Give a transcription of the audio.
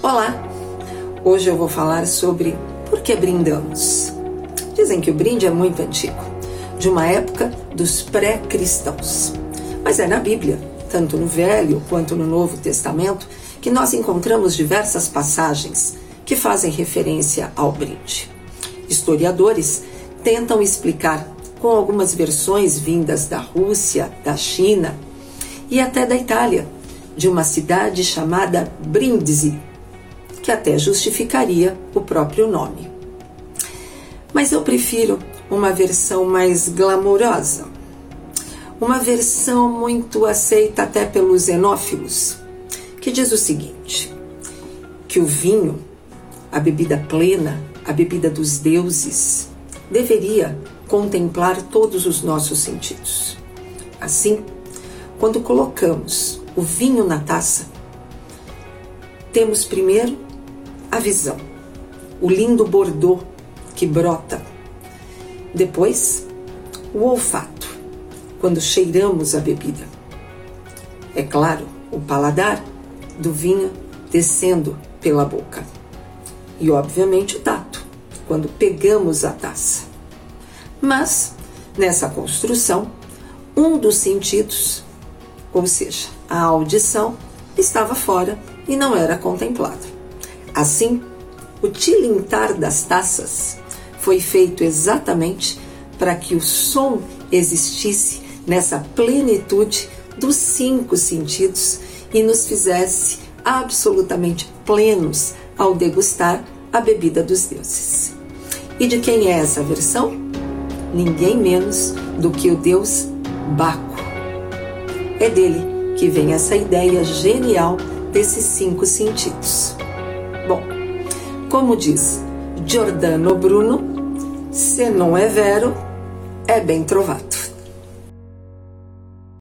Olá! Hoje eu vou falar sobre por que brindamos. Dizem que o brinde é muito antigo, de uma época dos pré-cristãos. Mas é na Bíblia, tanto no Velho quanto no Novo Testamento, que nós encontramos diversas passagens que fazem referência ao brinde. Historiadores tentam explicar, com algumas versões vindas da Rússia, da China e até da Itália, de uma cidade chamada Brindisi, que até justificaria o próprio nome. Mas eu prefiro uma versão mais glamourosa, uma versão muito aceita até pelos xenófilos, que diz o seguinte: que o vinho, a bebida plena, a bebida dos deuses, deveria contemplar todos os nossos sentidos. Assim, quando colocamos o vinho na taça, temos primeiro a visão, o lindo bordô que brota. Depois, o olfato, quando cheiramos a bebida. É claro, o paladar do vinho descendo pela boca. E, obviamente, o tato, quando pegamos a taça. Mas, nessa construção, um dos sentidos, ou seja, a audição, estava fora e não era contemplado. Assim, o tilintar das taças foi feito exatamente para que o som existisse nessa plenitude dos cinco sentidos e nos fizesse absolutamente plenos ao degustar a bebida dos deuses. E de quem é essa versão? Ninguém menos do que o deus Baco. É dele que vem essa ideia genial desses cinco sentidos. Bom, como diz Giordano Bruno, se não é vero, é bem trovado.